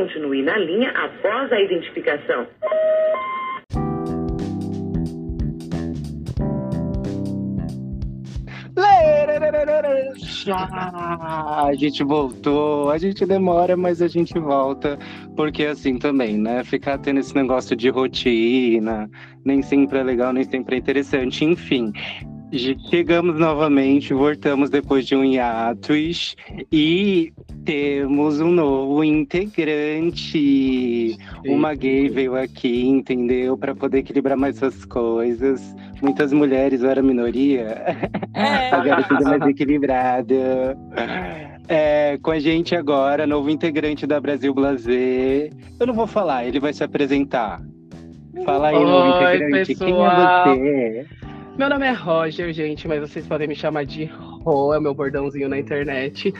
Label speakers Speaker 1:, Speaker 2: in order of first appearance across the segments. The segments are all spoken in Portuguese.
Speaker 1: continue na linha após a identificação.
Speaker 2: Ah, a gente voltou, a gente demora, mas a gente volta, porque assim também, né? Ficar tendo esse negócio de rotina, nem sempre é legal, nem sempre é interessante. Enfim, Chegamos novamente, voltamos depois de um hiatus e temos um novo integrante. Uma gay veio aqui, entendeu? Para poder equilibrar mais essas coisas. Muitas mulheres, eu era minoria. É. Agora tudo mais equilibrado. É, com a gente agora, novo integrante da Brasil Blazer. Eu não vou falar, ele vai se apresentar. Fala aí,
Speaker 3: Oi,
Speaker 2: novo integrante.
Speaker 3: Pessoal.
Speaker 2: Quem é você?
Speaker 3: Meu nome é Roger, gente, mas vocês podem me chamar de Ro, é o meu bordãozinho na internet.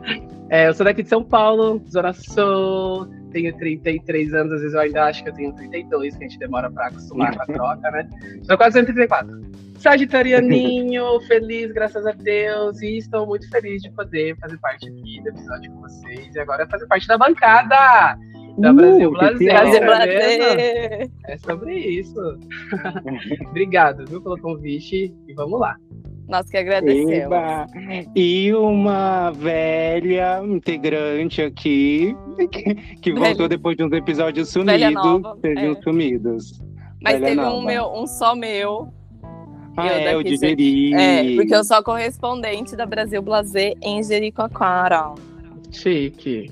Speaker 3: é, eu sou daqui de São Paulo, Zona Sul, tenho 33 anos, às vezes eu ainda acho que eu tenho 32, que a gente demora pra acostumar com a troca, né? Sou quase 34. Sagitarianinho, feliz, graças a Deus, e estou muito feliz de poder fazer parte aqui do episódio com vocês e agora fazer parte da bancada da Brasil Blazer.
Speaker 4: Prazer.
Speaker 3: É sobre isso. Obrigado, viu, pelo convite e vamos lá.
Speaker 4: Nós que agradecemos.
Speaker 2: Eba! E uma velha integrante aqui, que, que
Speaker 4: Velha.
Speaker 2: voltou depois de uns episódios
Speaker 4: Velha
Speaker 2: sumidos.
Speaker 4: nova,
Speaker 2: Teve
Speaker 4: é.
Speaker 2: uns sumidos.
Speaker 4: Mas
Speaker 2: Velha
Speaker 4: teve um, meu, um só meu.
Speaker 2: Ah,
Speaker 4: eu
Speaker 2: é, o de Jeri.
Speaker 4: É, porque eu sou a correspondente da Brasil Blazer em Jericoacoara.
Speaker 3: Chique.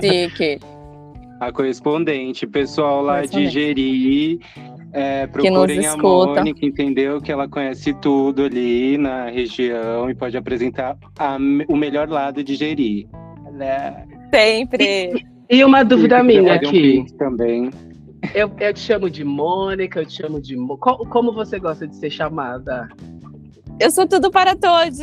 Speaker 4: Chique.
Speaker 2: A correspondente, pessoal lá de. Jeri. É, procurem a. Mônica, entendeu? Que ela conhece tudo ali na região e pode apresentar a o melhor lado de Jeri. Né?
Speaker 4: Sempre.
Speaker 3: E uma dúvida
Speaker 2: quiser
Speaker 3: minha
Speaker 2: um
Speaker 3: aqui.
Speaker 2: pix também.
Speaker 3: Eu, eu te chamo de Mônica, eu te chamo de. Mo- Co- Como você gosta de ser chamada?
Speaker 4: Eu sou tudo para todos.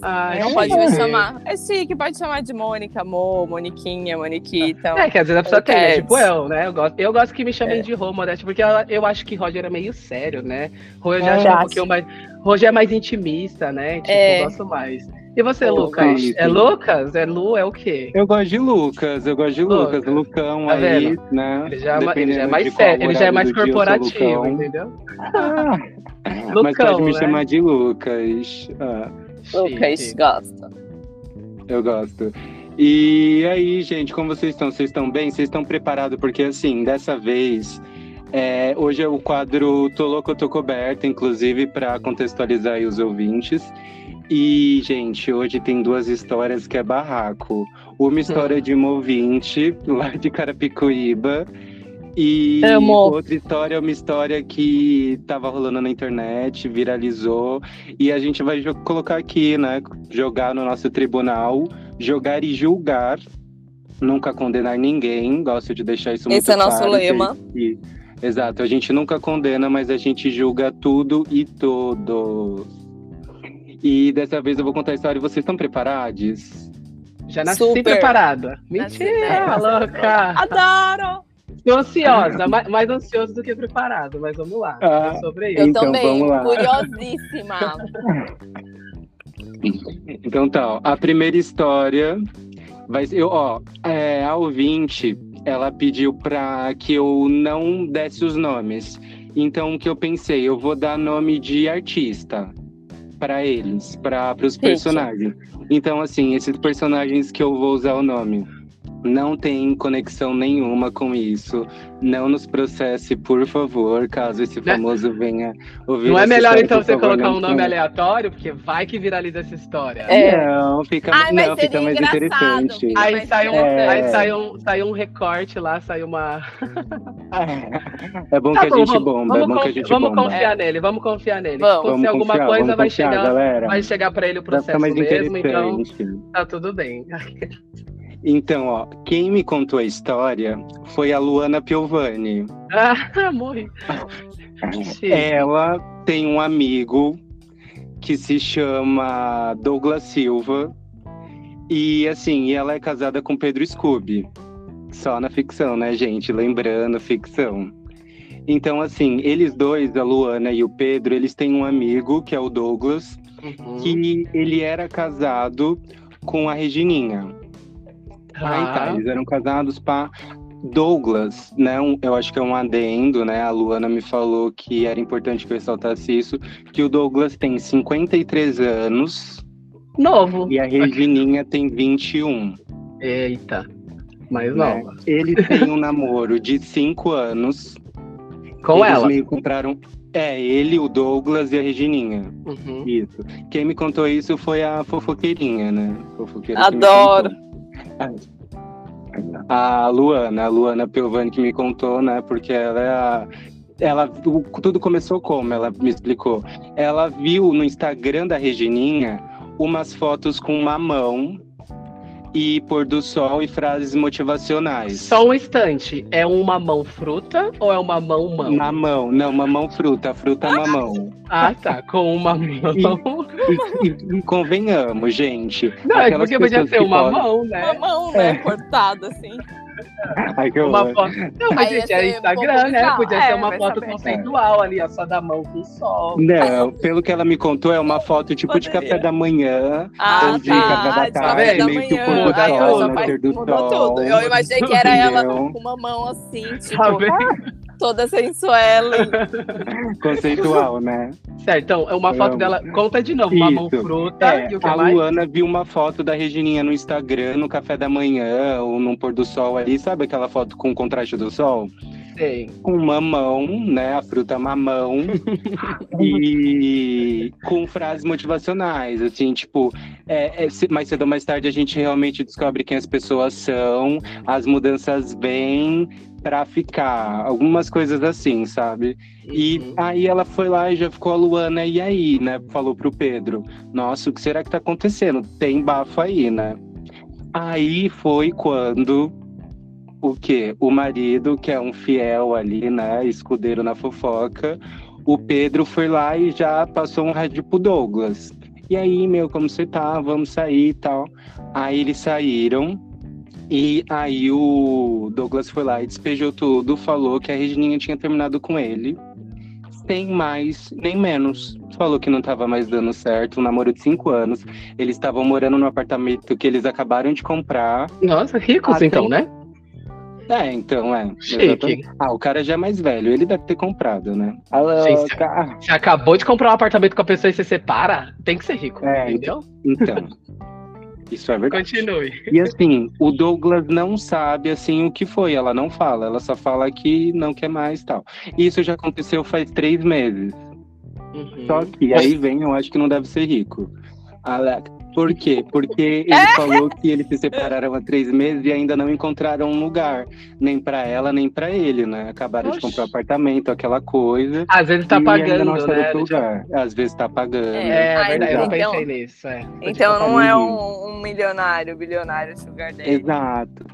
Speaker 3: Ah,
Speaker 4: Não
Speaker 2: É
Speaker 4: pode me chamar. É chique, pode chamar de Mônica, Mo, Moniquinha, Moniquita.
Speaker 3: É, que às vezes a pessoa tem, né? Tipo eu, né? Eu gosto, eu gosto que me chamem
Speaker 4: É.
Speaker 3: de Rô, Modeste, porque eu, eu acho que Roger é meio sério, né? Rô eu já
Speaker 2: É.
Speaker 3: acho um pouquinho mais. Roger é mais intimista, né? Tipo,
Speaker 4: É.
Speaker 3: eu gosto mais. E você, Lucas? É Lucas? É Lu? É o quê?
Speaker 2: Eu gosto de Lucas, eu gosto de Lucas.
Speaker 3: Lucas.
Speaker 2: Lucão
Speaker 3: Tá
Speaker 2: aí,
Speaker 3: vendo?
Speaker 2: né?
Speaker 3: Ele já, é ele já é mais sério, ele já é mais corporativo,
Speaker 2: Lucão.
Speaker 3: entendeu?
Speaker 2: Ah, mas
Speaker 3: Lucão,
Speaker 2: pode me
Speaker 3: né?
Speaker 2: chamar de Lucas. Ah,
Speaker 4: Lucas, gosta.
Speaker 2: eu gosto. E aí, gente, como vocês estão? Vocês estão bem? Vocês estão preparados? Porque, assim, dessa vez, é, hoje é o quadro Tô Louco, Tô Coberta, inclusive, para contextualizar aí os ouvintes. E, gente, hoje tem duas histórias que é barraco. Uma história de uma ouvinte, lá de Carapicuíba. E
Speaker 4: Amo.
Speaker 2: outra história é uma história que tava rolando na internet, viralizou. E a gente vai colocar aqui, né? Jogar no nosso tribunal, jogar e julgar. Nunca condenar ninguém. Gosto de deixar isso muito
Speaker 4: Esse é nosso
Speaker 2: claro,
Speaker 4: lema.
Speaker 2: exato, a gente nunca condena, mas a gente julga tudo e todos. E dessa vez eu vou contar a história. Vocês estão preparados?
Speaker 3: Já nasci
Speaker 4: Super.
Speaker 3: preparada. Mentira,
Speaker 4: bem.
Speaker 3: louca.
Speaker 4: Adoro!
Speaker 3: Tô ansiosa, mais, mais ansioso do que preparado, mas vamos lá.
Speaker 2: Ah.
Speaker 3: É sobre
Speaker 4: Eu
Speaker 3: isso.
Speaker 2: Então,
Speaker 4: também,
Speaker 2: vamos lá.
Speaker 4: curiosíssima.
Speaker 2: Então tá, ó, a primeira história vai ser, eu, ó, é, a ouvinte, ela pediu pra que eu não desse os nomes. Então o que eu pensei, eu vou dar nome de artista pra eles, para os personagens. Então assim, esses personagens que eu vou usar o nome não tem conexão nenhuma com isso. Não nos processe, por favor, caso esse
Speaker 3: Né?
Speaker 2: famoso venha ouvir
Speaker 3: Não é melhor
Speaker 2: história,
Speaker 3: então você
Speaker 2: favor,
Speaker 3: colocar um nome aleatório, porque vai que viraliza essa história.
Speaker 4: É.
Speaker 2: Não, fica,
Speaker 4: Ai,
Speaker 2: não, fica mais interessante.
Speaker 4: fica
Speaker 3: Aí
Speaker 4: mais
Speaker 3: sai, um,
Speaker 2: É.
Speaker 3: aí sai, um, sai um recorte lá, sai uma.
Speaker 2: É bom
Speaker 3: Tá
Speaker 2: que a
Speaker 3: bom,
Speaker 2: gente
Speaker 3: vamos,
Speaker 2: bomba, é
Speaker 3: vamos
Speaker 2: bom que a gente
Speaker 3: vamos
Speaker 2: bomba.
Speaker 3: confiar nele, vamos confiar nele.
Speaker 4: Vamos.
Speaker 3: Se
Speaker 2: Vamos
Speaker 3: alguma
Speaker 2: confiar,
Speaker 3: coisa,
Speaker 2: vamos
Speaker 3: vai
Speaker 2: confiar,
Speaker 3: chegar,
Speaker 2: galera.
Speaker 3: vai chegar pra ele o processo
Speaker 2: mais
Speaker 3: mesmo, então tá tudo bem.
Speaker 2: Então, ó, quem me contou a história foi a Luana Piovani.
Speaker 3: Ah, morri.
Speaker 2: Ela tem um amigo que se chama Douglas Silva. E assim, ela é casada com Pedro Scooby. Só na ficção, né, gente? Lembrando, ficção. Então, assim, eles dois, a Luana e o Pedro, eles têm um amigo, que é o Douglas,
Speaker 3: Uhum.
Speaker 2: que ele era casado com a Regininha. Tá, eles eram casados para Douglas, né? um- eu acho que é um adendo, né? A Luana me falou que era importante que eu ressaltasse isso, que o Douglas tem 53 anos
Speaker 3: Novo.
Speaker 2: e a Regininha tem 21.
Speaker 3: Eita. Mais
Speaker 2: né?
Speaker 3: nova.
Speaker 2: Ele tem um namoro de 5 anos.
Speaker 3: Com
Speaker 2: Eles
Speaker 3: ela.
Speaker 2: meio compraram. É, ele, o Douglas e a Regininha.
Speaker 3: Uhum.
Speaker 2: Isso. Quem me contou isso foi a fofoqueirinha, né? Fofoqueira
Speaker 4: Adoro.
Speaker 2: A Luana, a Luana Piovani que me contou, né? Porque ela é a. Ela, tudo começou como? Ela me explicou. Ela viu no Instagram da Regininha umas fotos com mamão e pôr do sol e frases motivacionais.
Speaker 3: Só um instante. É um mamão fruta ou é um mamão mão?
Speaker 2: Mamão, não, mamão fruta, fruta mamão.
Speaker 3: Ah, tá. Com um mamão.
Speaker 2: E, e- e convenhamos, gente.
Speaker 3: Não, é porque podia ser
Speaker 2: que
Speaker 3: um
Speaker 2: podem-
Speaker 3: mamão, né?
Speaker 4: Mamão, né?
Speaker 2: É.
Speaker 4: Cortado, assim.
Speaker 2: Ai, que
Speaker 3: Uma foto. Não, mas gente, era
Speaker 4: ser
Speaker 3: Instagram, né? Podia
Speaker 4: É,
Speaker 3: ser uma
Speaker 4: vai
Speaker 3: foto
Speaker 4: saber.
Speaker 3: conceitual ali, ó, só da mão com sol.
Speaker 2: Não, pelo que ela me contou, é uma foto tipo de
Speaker 4: Poderia.
Speaker 2: café da manhã.
Speaker 4: Ah,
Speaker 2: ou de
Speaker 4: tá.
Speaker 2: café da
Speaker 4: de
Speaker 2: tarde,
Speaker 4: café da
Speaker 2: meio que o
Speaker 4: manhã.
Speaker 2: pôr do sol, nascer do
Speaker 4: Mudou
Speaker 2: sol.
Speaker 4: tudo. Eu imaginei que era ela com uma mão assim,
Speaker 3: Tá
Speaker 4: tipo? Toda sensuela.
Speaker 2: Conceitual, né?
Speaker 3: Certo, então, é uma foto
Speaker 2: Amo.
Speaker 3: dela. Conta de novo, mamão
Speaker 2: Isso.
Speaker 3: fruta
Speaker 2: É,
Speaker 3: e o que
Speaker 2: a
Speaker 3: mais?
Speaker 2: Luana viu uma foto da Regininha no Instagram, no café da manhã, ou num pôr do sol ali. Sabe aquela foto com o contraste do sol?
Speaker 3: Sei.
Speaker 2: com mamão, né? A fruta mamão. e com frases motivacionais, assim, tipo, é, é, mais cedo ou mais tarde a gente realmente descobre quem as pessoas são, as mudanças vêm pra ficar, algumas coisas assim, sabe? E
Speaker 3: Uhum.
Speaker 2: aí ela foi lá e já ficou a Luana, e aí, né? Falou pro Pedro, nossa, o que será que tá acontecendo? Tem bafo aí, né? Aí foi quando o quê? O marido, que é um fiel ali, né? Escudeiro na fofoca, o Pedro foi lá e já passou um rádio pro Douglas. E aí, meu, como você tá? Vamos sair e tal. Aí eles saíram. E aí o Douglas foi lá e despejou tudo, falou que a Regininha tinha terminado com ele. Sem mais nem menos. Falou que não tava mais dando certo, um namoro de cinco anos. Eles estavam morando no apartamento que eles acabaram de comprar.
Speaker 3: Nossa, ricos
Speaker 2: tem-
Speaker 3: então, né?
Speaker 2: É, então, é. Ah, o cara já é mais velho, ele deve ter comprado, né? Alô,
Speaker 3: Sim, sim.
Speaker 2: ca-
Speaker 3: Você acabou de comprar um apartamento com a pessoa e você separa, tem que ser rico,
Speaker 2: É,
Speaker 3: entendeu?
Speaker 2: Então, isso é verdade.
Speaker 3: Continue.
Speaker 2: E assim, o Douglas não sabe, assim, o que foi. Ela não fala, ela só fala que não quer mais tal. Isso já aconteceu faz três meses.
Speaker 3: Uhum.
Speaker 2: Só que aí vem, eu acho que não deve ser rico. Alex. Por quê? Porque
Speaker 3: É?
Speaker 2: ele falou que eles se separaram há três meses e ainda não encontraram um lugar. Nem pra ela, nem pra ele, né? Acabaram de
Speaker 3: Oxe.
Speaker 2: comprar um apartamento, aquela coisa.
Speaker 3: Às vezes tá pagando,
Speaker 2: não
Speaker 3: né?
Speaker 2: outro lugar. Às vezes tá pagando.
Speaker 3: É,
Speaker 4: Ah,
Speaker 3: verdade, eu não
Speaker 4: então-
Speaker 3: pensei nisso. É.
Speaker 4: Então não
Speaker 2: tá
Speaker 4: é
Speaker 2: lindo.
Speaker 4: um, um milionário, bilionário sugar daddy.
Speaker 2: Exato.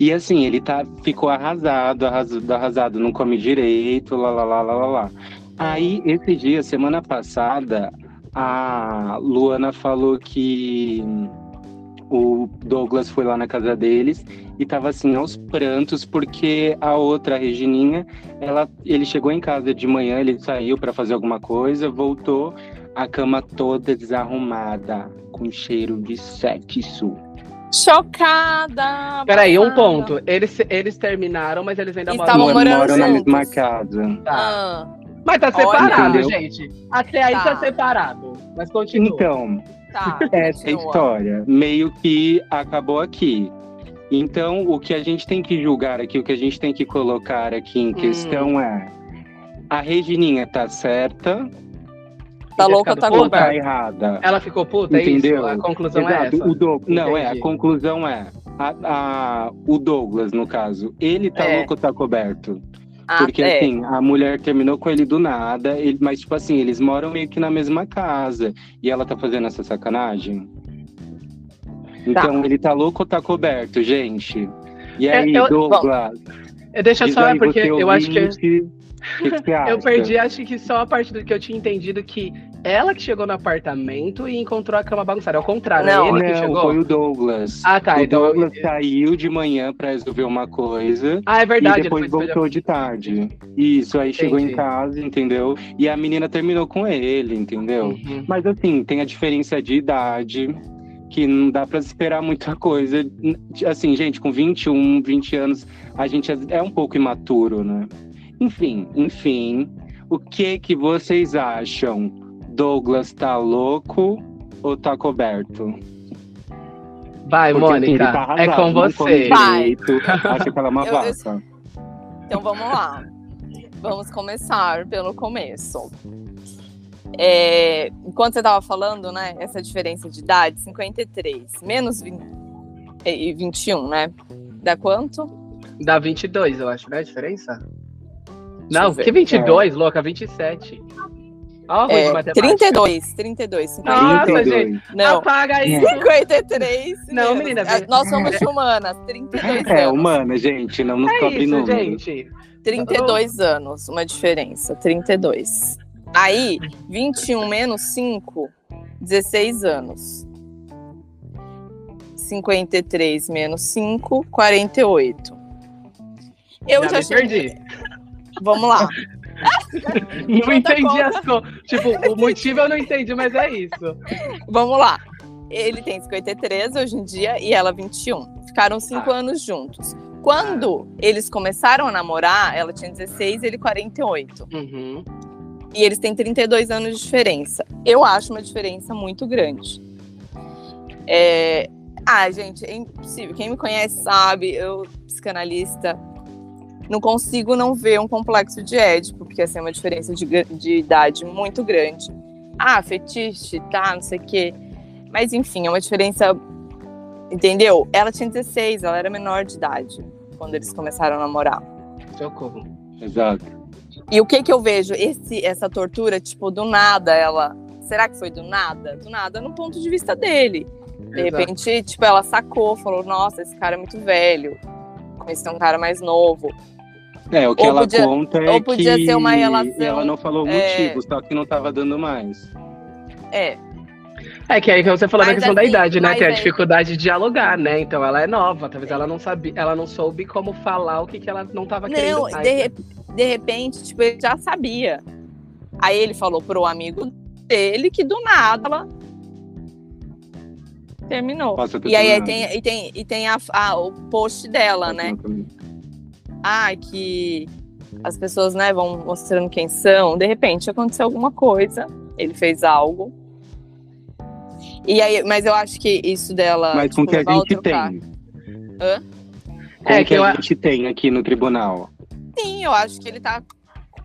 Speaker 2: E assim, ele tá, ficou arrasado, arrasado, arrasado, não come direito, lá, lá, lá, lá, lá. Aí, esse dia, semana passada, a Luana falou que o Douglas foi lá na casa deles e tava assim, aos prantos, porque a outra, a Regininha, ela, ele chegou em casa de manhã, ele saiu para fazer alguma coisa, voltou, a cama toda desarrumada, com cheiro de sexo.
Speaker 4: Chocada!
Speaker 3: Peraí, um ponto. Eles, eles terminaram, mas eles ainda
Speaker 4: Estavam
Speaker 3: moram
Speaker 2: moram na
Speaker 4: juntos.
Speaker 2: mesma casa.
Speaker 3: Tá.
Speaker 4: Ah,
Speaker 3: Mas tá
Speaker 4: Olha.
Speaker 3: separado,
Speaker 2: Entendeu?
Speaker 3: gente. Até aí
Speaker 4: Tá.
Speaker 3: tá separado. Mas continua.
Speaker 2: Então,
Speaker 4: tá.
Speaker 2: essa é a
Speaker 4: continua.
Speaker 2: história. Meio que acabou aqui. Então, o que a gente tem que julgar aqui, o que a gente tem que colocar aqui em questão é: a Regininha tá certa
Speaker 4: Tá louca, tá
Speaker 3: puta?
Speaker 2: ou tá
Speaker 4: coberta.
Speaker 2: errada?
Speaker 3: Ela ficou puta, é
Speaker 2: Entendeu?
Speaker 3: isso? A conclusão é
Speaker 2: Exato,
Speaker 3: essa.
Speaker 2: o Doug- Não, é, a conclusão é: a- a- o Douglas, no caso, ele tá
Speaker 3: É.
Speaker 2: louco ou tá coberto?
Speaker 4: Ah,
Speaker 2: Porque
Speaker 4: é.
Speaker 2: assim, a mulher terminou com ele do nada, ele- mas tipo assim, eles moram meio que na mesma casa. E ela tá fazendo essa sacanagem? Então ele tá louco ou tá coberto, gente? E aí,
Speaker 3: eu-
Speaker 2: Douglas?
Speaker 3: Eu- Deixa só,
Speaker 2: aí,
Speaker 3: porque eu acho que.
Speaker 2: ouvinte, o que que você
Speaker 3: Eu perdi, acho que só a parte do que eu tinha entendido que ela que chegou no apartamento e encontrou a cama bagunçada. Ao contrário,
Speaker 4: Não,
Speaker 3: ele que
Speaker 2: Não,
Speaker 3: chegou.
Speaker 2: foi o Douglas.
Speaker 3: Ah, tá.
Speaker 2: o
Speaker 3: então.
Speaker 2: Douglas saiu de manhã pra resolver uma coisa.
Speaker 3: Ah, é verdade.
Speaker 2: e depois voltou de tarde. Isso, aí chegou em
Speaker 3: Entendi.
Speaker 2: casa, entendeu? E a menina terminou com ele, entendeu?
Speaker 3: Uhum.
Speaker 2: Mas assim, tem a diferença de idade. que não dá para esperar muita coisa. Assim, gente, com 21, 20 anos, a gente é, é um pouco imaturo, né? Enfim, enfim, o que que vocês acham? Douglas tá louco ou tá coberto?
Speaker 3: Vai,
Speaker 2: Porque, assim,
Speaker 3: Mônica,
Speaker 2: tá
Speaker 3: é com você.
Speaker 4: Vai.
Speaker 2: Acha que ela é uma
Speaker 4: Eu- eu-
Speaker 2: vaca.
Speaker 4: Então vamos lá. Vamos começar pelo começo. É, enquanto você estava falando, né? Essa diferença de idade, 53 menos 20, e 21, né? Dá quanto?
Speaker 3: Dá 22, eu acho, né? A diferença?
Speaker 4: eu
Speaker 3: Não, que 22, louca, 27. Ó, ruim de
Speaker 4: É,
Speaker 3: matemática.
Speaker 4: 32, 32, 53.
Speaker 3: Nossa,
Speaker 2: 32.
Speaker 4: Não,
Speaker 3: Apaga isso.
Speaker 4: 53.
Speaker 3: Não,
Speaker 4: menos-
Speaker 3: menina,
Speaker 4: Ah, Nós somos humanas, 32
Speaker 2: É,
Speaker 4: anos.
Speaker 2: humana, gente, não nos
Speaker 3: É
Speaker 2: cobre
Speaker 3: isso,
Speaker 2: número.
Speaker 3: gente.
Speaker 4: 32 anos, uma diferença. 32. Aí, 21 menos 5, 16 anos. 53 menos 5, 48. Eu
Speaker 3: já,
Speaker 4: já,
Speaker 3: me
Speaker 4: cheguei.
Speaker 3: perdi.
Speaker 4: Vamos lá.
Speaker 3: Não entendi
Speaker 4: conta.
Speaker 3: as coisas. Tipo, o motivo eu não entendi, mas é isso.
Speaker 4: Vamos lá. Ele tem 53 hoje em dia e ela 21. Ficaram cinco
Speaker 3: Ah.
Speaker 4: anos juntos. Quando eles começaram a namorar, ela tinha 16 ele 48.
Speaker 3: Uhum.
Speaker 4: E eles têm 32 anos de diferença. Eu acho uma diferença muito grande. É... Ah, gente, é impossível. Quem me conhece sabe, eu, psicanalista, não consigo não ver um complexo de Édipo, porque assim, é uma diferença de, de idade muito grande. Ah, fetiche, tá, não sei o quê. Mas enfim, é uma diferença. Entendeu? Ela tinha 16, ela era menor de idade quando eles começaram a namorar.
Speaker 3: Socorro.
Speaker 2: Exato.
Speaker 4: E o que que eu vejo? Esse, essa tortura, tipo, do nada, ela. Será que foi do nada? Do nada no ponto de vista dele. De
Speaker 3: Exato.
Speaker 4: repente, tipo, ela sacou, falou: Nossa, esse cara é muito velho. Conheci um cara mais novo.
Speaker 2: É, o que
Speaker 4: Ou
Speaker 2: ela
Speaker 4: podia-
Speaker 2: conta é
Speaker 4: ou podia
Speaker 2: que
Speaker 4: ser uma relação,
Speaker 2: ela não falou o
Speaker 4: é,
Speaker 2: motivo, só que não tava dando mais.
Speaker 4: É,
Speaker 3: É que aí que você falou da
Speaker 4: Mas
Speaker 3: questão da
Speaker 4: assim,
Speaker 3: idade, né? Tem a
Speaker 4: é-
Speaker 3: dificuldade de dialogar, né? Então ela é nova, talvez ela não sabia, ela não soube como falar o que, que ela não tava querendo.
Speaker 4: Não,
Speaker 3: mais,
Speaker 4: de,
Speaker 3: né?
Speaker 4: de repente, tipo, ele já sabia. Aí ele falou pro amigo dele que do nada ela terminou. E aí, tem, e tem, e tem a, a- o post dela, né? Ah, que as pessoas né, vão mostrando quem são. De repente aconteceu alguma coisa, ele fez algo. E aí, mas eu acho que isso dela.
Speaker 2: Mas com o
Speaker 4: tipo,
Speaker 2: que a gente tem.
Speaker 4: Hã?
Speaker 2: Com
Speaker 3: É
Speaker 2: o
Speaker 3: que
Speaker 2: que
Speaker 3: eu
Speaker 2: a gente tem aqui no tribunal.
Speaker 4: Sim, eu acho que ele tá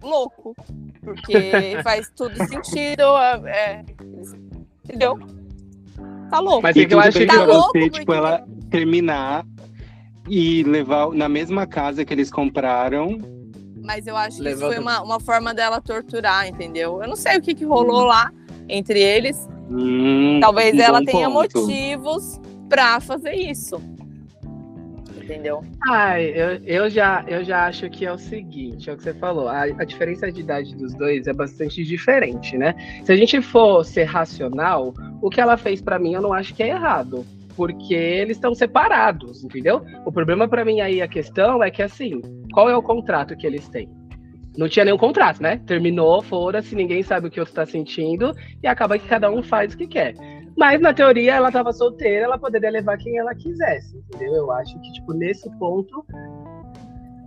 Speaker 4: louco. Porque faz tudo sentido. é, entendeu? Tá louco.
Speaker 3: Mas é que eu acho que
Speaker 4: Tá
Speaker 2: pra
Speaker 4: louco,
Speaker 2: você,
Speaker 4: porque-
Speaker 2: tipo, ela terminar e levar na mesma casa que eles compraram.
Speaker 4: Mas eu acho que isso foi uma, uma forma dela torturar, entendeu? Eu não sei o que, que rolou lá entre eles.
Speaker 2: Hum,
Speaker 4: Talvez
Speaker 2: um
Speaker 4: ela tenha
Speaker 2: ponto.
Speaker 4: motivos pra fazer isso. Entendeu?
Speaker 3: Ai, eu, eu, já, eu já acho que é o seguinte, é o que você falou, a, a diferença de idade dos dois é bastante diferente, né? Se a gente for ser racional, o que ela fez pra mim eu não acho que é errado, porque eles estão separados, entendeu? O problema pra mim aí, a questão é que assim, qual é o contrato que eles têm? Não tinha nenhum contrato, né? Terminou, fora-se, ninguém sabe o que outro tá sentindo e acaba que cada um faz o que quer. Mas na teoria ela tava solteira, ela poderia levar quem ela quisesse, entendeu? Eu acho que, tipo, nesse ponto,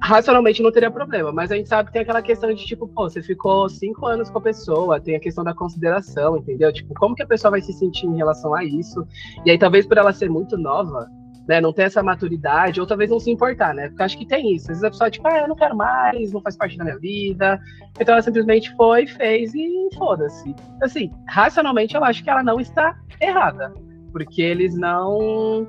Speaker 3: racionalmente não teria problema. Mas a gente sabe que tem aquela questão de, tipo, pô, você ficou cinco anos com a pessoa, tem a questão da consideração, entendeu? Tipo, como que a pessoa vai se sentir em relação a isso? E aí, talvez por ela ser muito nova, né, não ter essa maturidade, ou talvez não se importar, né? Porque acho que tem isso. Às vezes a pessoa, tipo, ah, eu não quero mais, não faz parte da minha vida. Então ela simplesmente foi, fez e foda-se. Assim, racionalmente eu acho que ela não está errada. Porque eles não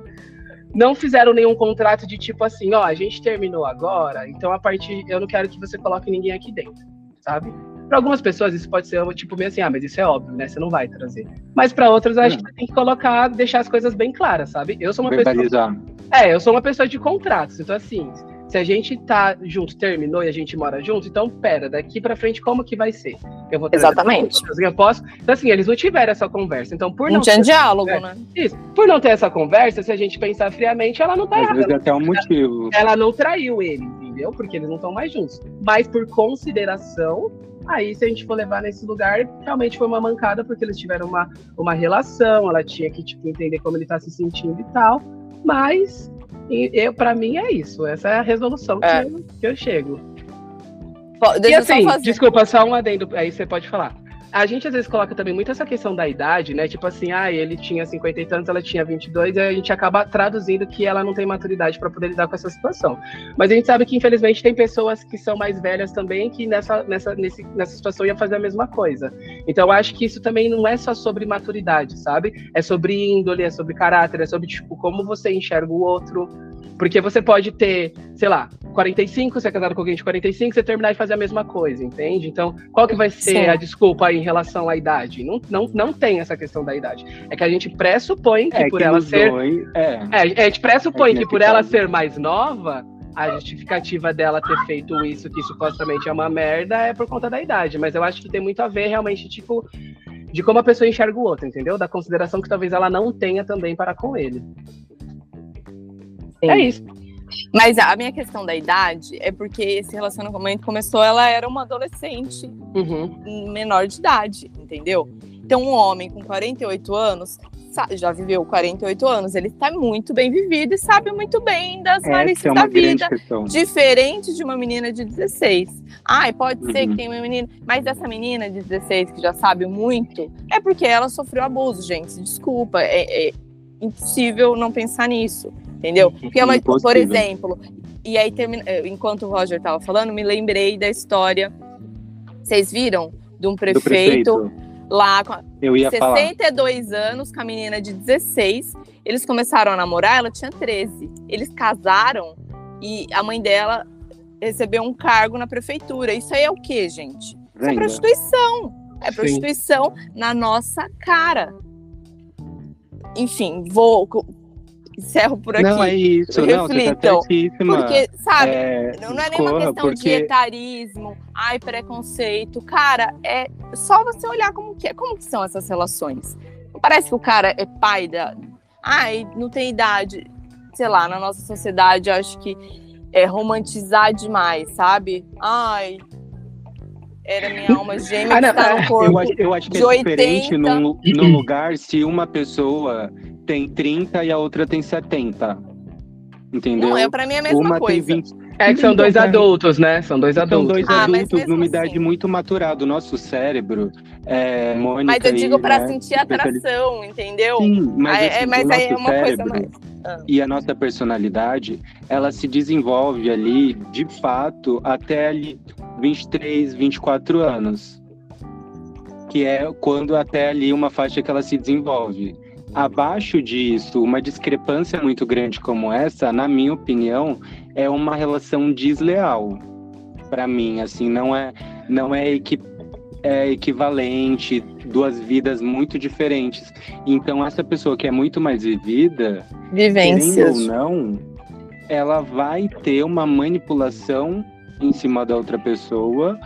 Speaker 3: não fizeram nenhum contrato de tipo assim, ó, a gente terminou agora, então a partir eu não quero que você coloque ninguém aqui dentro, sabe? Para algumas pessoas isso pode ser tipo meio assim, ah, mas isso é óbvio, né? Você não vai trazer. Mas para outras eu acho que tem que colocar, deixar as coisas bem claras, sabe? Eu sou uma pessoa
Speaker 2: Verbalizar.
Speaker 3: é, eu sou uma pessoa de contratos, então assim, se a gente tá junto, terminou e a gente mora junto, então pera, daqui pra frente como que vai ser? Eu vou
Speaker 4: Exatamente.
Speaker 3: Eu posso. Então assim, eles não tiveram essa conversa. Então por
Speaker 4: Não
Speaker 3: não,
Speaker 4: tinha
Speaker 3: ter,
Speaker 4: diálogo,
Speaker 3: é.
Speaker 4: né?
Speaker 3: isso, por não ter essa conversa, se a gente pensar friamente, ela não tá
Speaker 2: Às
Speaker 3: errada.
Speaker 2: vezes até um motivo.
Speaker 3: Ela não traiu ele, entendeu? Porque eles não estão mais juntos. Mas por consideração, Aí, se a gente for levar nesse lugar, realmente foi uma mancada, porque eles tiveram uma, uma relação, ela tinha que tipo, entender como ele tá se sentindo e tal. Mas, eu, pra mim, é isso. Essa é a resolução é. Que, eu, que eu chego. Deixa e assim, só desculpa, só um adendo, aí você pode falar a gente às vezes coloca também muito essa questão da idade, né? Tipo assim, ah, ele tinha 50 e tantos, ela tinha 22, e a gente acaba traduzindo que ela não tem maturidade para poder lidar com essa situação. Mas a gente sabe que, infelizmente, tem pessoas que são mais velhas também que nessa, nessa, nesse, nessa situação ia fazer a mesma coisa. Então, eu acho que isso também não é só sobre maturidade, sabe? É sobre índole, é sobre caráter, é sobre, tipo, como você enxerga o outro. Porque você pode ter, sei lá, 45, você é casado com alguém de 45, você terminar e fazer a mesma coisa, entende? Então, qual que vai ser Sim. a desculpa aí em relação à idade? Não, não, não tem essa questão da idade. É que a gente pressupõe que é, por que ela ser. Dois, é. é. a gente pressupõe é que, que por ela ser mais nova, a justificativa dela ter feito isso, que supostamente é uma merda, é por conta da idade. Mas eu acho que tem muito a ver realmente, tipo, de como a pessoa enxerga o outro, entendeu? Da consideração que talvez ela não tenha também para com ele. Sim. É isso.
Speaker 4: Mas a minha questão da idade é porque esse relacionamento começou, ela era uma adolescente uhum. menor de idade, entendeu? Então, um homem com 48 anos já viveu 48 anos, ele está muito bem vivido e sabe muito bem das malícias é da vida. Diferente de uma menina de 16. Ai, pode uhum. ser que uhum. tenha uma menina, mas essa menina de 16 que já sabe muito, é porque ela sofreu abuso, gente. Desculpa, é, é impossível não pensar nisso. Entendeu? Porque ela, por exemplo, e aí termina, enquanto o Roger estava falando, me lembrei da história. Vocês viram de um prefeito, prefeito. lá com
Speaker 2: Eu ia
Speaker 4: 62
Speaker 2: falar.
Speaker 4: anos com a menina de 16. Eles começaram a namorar, ela tinha 13. Eles casaram e a mãe dela recebeu um cargo na prefeitura. Isso aí é o que, gente? Isso é prostituição. É prostituição Sim. na nossa cara. Enfim, vou encerro por aqui.
Speaker 2: Não, é isso. Reflitam. Não,
Speaker 4: tá porque, sabe, é, não é nenhuma questão porque... de etarismo, ai, preconceito. Cara, é só você olhar como que, é, como que são essas relações. Não parece que o cara é pai da... Ai, não tem idade. Sei lá, na nossa sociedade, acho que é romantizar demais, sabe? Ai, era minha alma gêmea ah, não, que está no corpo.
Speaker 2: Eu acho, eu acho que é 80. diferente no, no lugar se uma pessoa tem 30 e a outra tem 70. Entendeu?
Speaker 4: Não, é pra mim é a mesma
Speaker 2: uma
Speaker 4: coisa.
Speaker 2: Tem 20...
Speaker 3: É que são dois adultos, né? São dois adultos. São
Speaker 2: dois ah, adultos numa assim. idade muito maturada. O nosso cérebro é Mônica
Speaker 4: Mas eu digo para né, sentir atração, entendeu?
Speaker 2: Sim, mas, assim, é, mas aí é uma coisa mais. Ah. E a nossa personalidade, ela se desenvolve ali, de fato, até ali 23, 24 anos. Que é quando até ali uma faixa que ela se desenvolve abaixo disso, uma discrepância muito grande como essa, na minha opinião, é uma relação desleal. Para mim, assim, não é não é, equi é equivalente, duas vidas muito diferentes. Então, essa pessoa que é muito mais vivida,
Speaker 4: vivências
Speaker 2: ou não, ela vai ter uma manipulação em cima da outra pessoa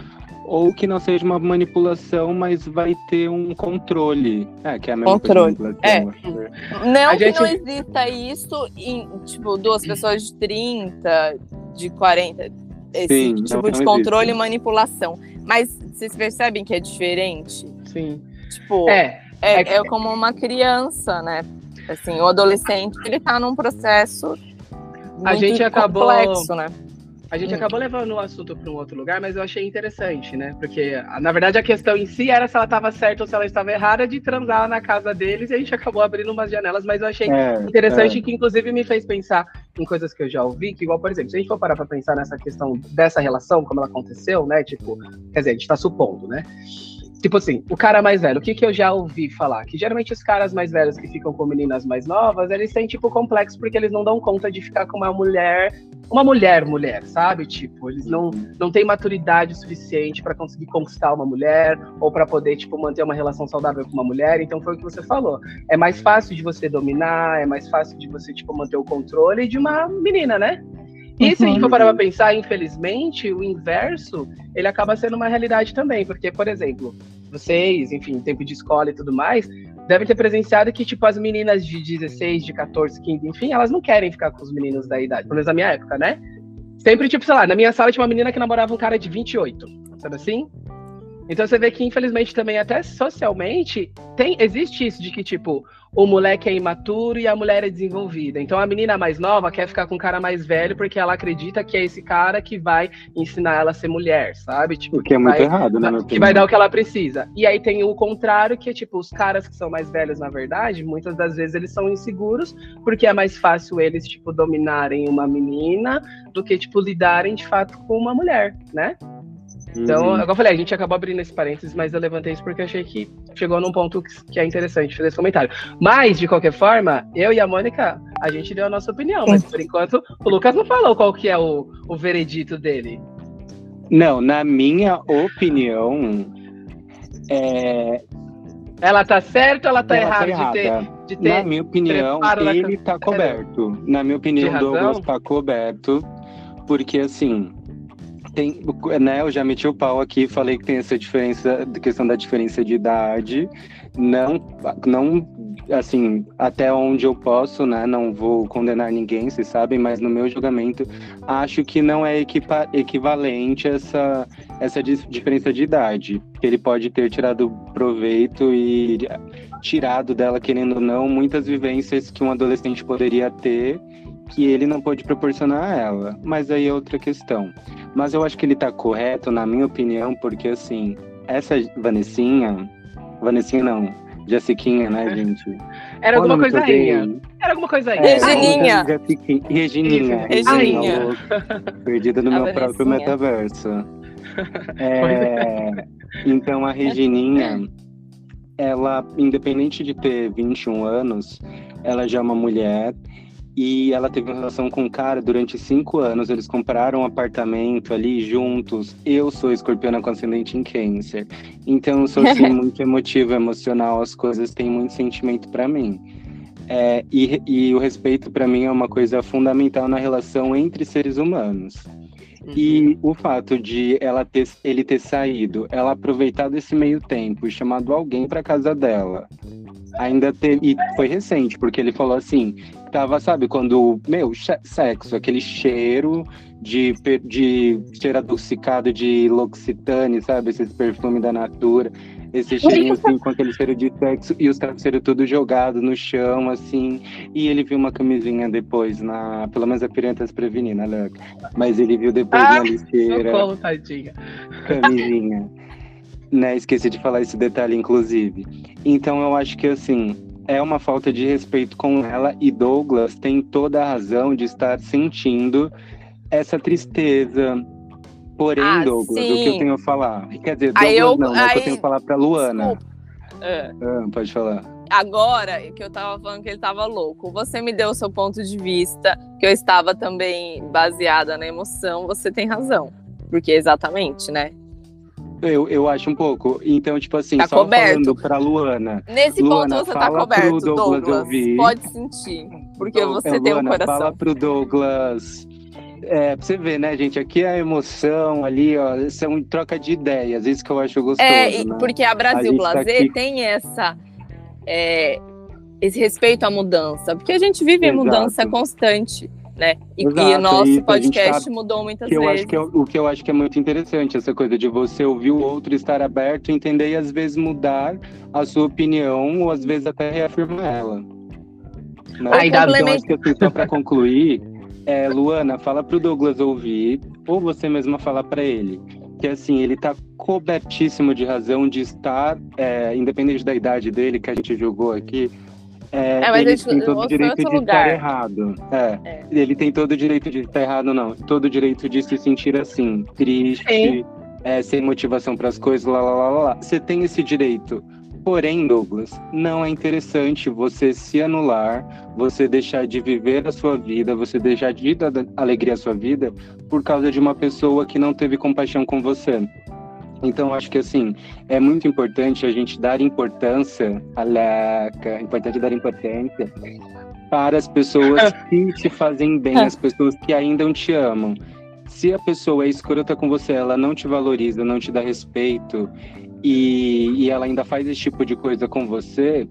Speaker 2: ou que não seja uma manipulação, mas vai ter um controle. É, que é a mesma
Speaker 4: controle. É. Não a que gente... não exista isso em, tipo, duas pessoas de 30, de 40, esse Sim, tipo não, de não controle existe. e manipulação. Mas vocês percebem que é diferente?
Speaker 3: Sim.
Speaker 4: Tipo, é, é, é, é como uma criança, né? Assim, o adolescente, ele tá num processo a gente acabou complexo, né?
Speaker 3: A gente hum. acabou levando o assunto para um outro lugar, mas eu achei interessante, né? Porque, na verdade, a questão em si era se ela estava certa ou se ela estava errada de transar na casa deles, e a gente acabou abrindo umas janelas, mas eu achei é, interessante é. que, inclusive, me fez pensar em coisas que eu já ouvi, que, igual, por exemplo, se a gente for parar para pensar nessa questão dessa relação, como ela aconteceu, né? Tipo, quer dizer, a gente está supondo, né? Tipo assim, o cara mais velho, o que, que eu já ouvi falar? Que geralmente os caras mais velhos que ficam com meninas mais novas, eles têm, tipo, complexo porque eles não dão conta de ficar com uma mulher, uma mulher, mulher, sabe? Tipo, eles não, não têm maturidade suficiente para conseguir conquistar uma mulher ou para poder, tipo, manter uma relação saudável com uma mulher. Então foi o que você falou. É mais fácil de você dominar, é mais fácil de você, tipo, manter o controle de uma menina, né? E se a gente for parar pra pensar, infelizmente, o inverso, ele acaba sendo uma realidade também, porque, por exemplo, vocês, enfim, tempo de escola e tudo mais, devem ter presenciado que, tipo, as meninas de 16, de 14, 15, enfim, elas não querem ficar com os meninos da idade, pelo menos na minha época, né? Sempre, tipo, sei lá, na minha sala tinha uma menina que namorava um cara de 28, sabe assim? Então você vê que, infelizmente, também, até socialmente, tem, existe isso de que, tipo, o moleque é imaturo e a mulher é desenvolvida. Então a menina mais nova quer ficar com o cara mais velho porque ela acredita que é esse cara que vai ensinar ela a ser mulher, sabe?
Speaker 2: Tipo, o que é muito
Speaker 3: vai,
Speaker 2: errado, né?
Speaker 3: Que vai dar o que ela precisa. E aí tem o contrário, que é tipo, os caras que são mais velhos, na verdade, muitas das vezes eles são inseguros, porque é mais fácil eles, tipo, dominarem uma menina do que, tipo, lidarem de fato com uma mulher, né? Então, uhum. eu falei, a gente acabou abrindo esse parênteses, mas eu levantei isso porque eu achei que chegou num ponto que é interessante fazer esse comentário. Mas, de qualquer forma, eu e a Mônica, a gente deu a nossa opinião, mas por enquanto o Lucas não falou qual que é o, o veredito dele.
Speaker 2: Não, na minha opinião, é...
Speaker 3: Ela tá certa ou ela tá ela errada, tá de, ter, de ter.
Speaker 2: Na minha opinião, ele tá coberto. Na minha opinião, Douglas tá coberto. Porque assim, tem, né, eu já meti o pau aqui, falei que tem essa diferença, questão da diferença de idade. Não, não, assim, até onde eu posso, né, não vou condenar ninguém, vocês sabem, mas no meu julgamento, acho que não é equipa, equivalente essa, essa diferença de idade. Ele pode ter tirado proveito e tirado dela, querendo ou não, muitas vivências que um adolescente poderia ter que ele não pode proporcionar a ela. Mas aí é outra questão. Mas eu acho que ele tá correto, na minha opinião, porque assim, essa Vanessinha. Vanessinha não, Jessiquinha, né, gente?
Speaker 3: Era alguma coisa aí. Era alguma coisa aí. É,
Speaker 4: Regininha.
Speaker 2: Regininha. Regininha. Perdida no a meu Vanessinha. próprio metaverso. É, então a Regininha, ela, independente de ter 21 anos, ela já é uma mulher e ela teve uma relação com um cara durante cinco anos. Eles compraram um apartamento ali juntos. Eu sou escorpiana com ascendente em câncer. Então eu sou assim, muito emotivo, emocional. As coisas têm muito sentimento para mim. É, e, e o respeito para mim é uma coisa fundamental na relação entre seres humanos. E uhum. o fato de ela ter, ele ter saído, ela aproveitar desse meio tempo e chamado alguém para casa dela. Ainda teve, e foi recente, porque ele falou assim: tava, sabe, quando, meu, sexo, aquele cheiro de, de cheiro adocicado de L'Occitane, sabe, esse perfume da Natura, esse cheirinho assim, com aquele cheiro de sexo e os travesseiros tudo jogado no chão, assim, e ele viu uma camisinha depois na, pelo menos a piranha tá se prevenindo, né, Mas ele viu depois ah, na lixeira.
Speaker 3: Socorro, tadinha.
Speaker 2: Camisinha. né, esqueci de falar esse detalhe, inclusive. Então eu acho que, assim, é uma falta de respeito com ela e Douglas tem toda a razão de estar sentindo essa tristeza. Porém, ah, Douglas, sim. o que eu tenho a falar? Quer dizer, Douglas eu, não, aí, o que eu tenho a falar pra Luana. É. Ah, pode falar.
Speaker 4: Agora, que eu tava falando que ele tava louco, você me deu o seu ponto de vista, que eu estava também baseada na emoção, você tem razão. Porque exatamente, né?
Speaker 2: Eu, eu acho um pouco. Então, tipo assim,
Speaker 4: tá
Speaker 2: só
Speaker 4: coberto.
Speaker 2: falando pra Luana.
Speaker 4: Nesse
Speaker 2: Luana,
Speaker 4: ponto você tá coberto, Douglas. Douglas pode sentir. Porque então, você tem Luana, um coração.
Speaker 2: Fala pro Douglas. É, pra você ver, né, gente? Aqui é a emoção, ali, ó, são troca de ideias, isso que eu acho gostoso. É, né?
Speaker 4: porque a Brasil a Blazer tá tem essa. É, esse respeito à mudança, porque a gente vive Exato. em mudança constante né? E, Exato, e o nosso podcast mudou muitas
Speaker 2: que
Speaker 4: vezes.
Speaker 2: Eu acho que é, o que eu acho que é muito interessante, essa coisa de você ouvir o outro, estar aberto, entender e às vezes mudar a sua opinião, ou às vezes até reafirmar ela. Né? Aí, então, acho que assim, só para concluir, é, Luana, fala pro Douglas ouvir, ou você mesma falar para ele. Que assim, ele tá cobertíssimo de razão de estar, é, independente da idade dele, que a gente jogou aqui, é, é, ele tem todo o direito de lugar. estar errado. É, é, Ele tem todo o direito de estar errado, não. Todo o direito de se sentir assim, triste, é, sem motivação para as coisas, lá, lá, lá, lá. Você tem esse direito. Porém, Douglas, não é interessante você se anular, você deixar de viver a sua vida, você deixar de dar alegria à sua vida por causa de uma pessoa que não teve compaixão com você. Então, acho que assim, é muito importante a gente dar importância, aleca, é importante dar importância para as pessoas que te fazem bem, as pessoas que ainda te amam. Se a pessoa é escrota com você, ela não te valoriza, não te dá respeito e, e ela ainda faz esse tipo de coisa com você,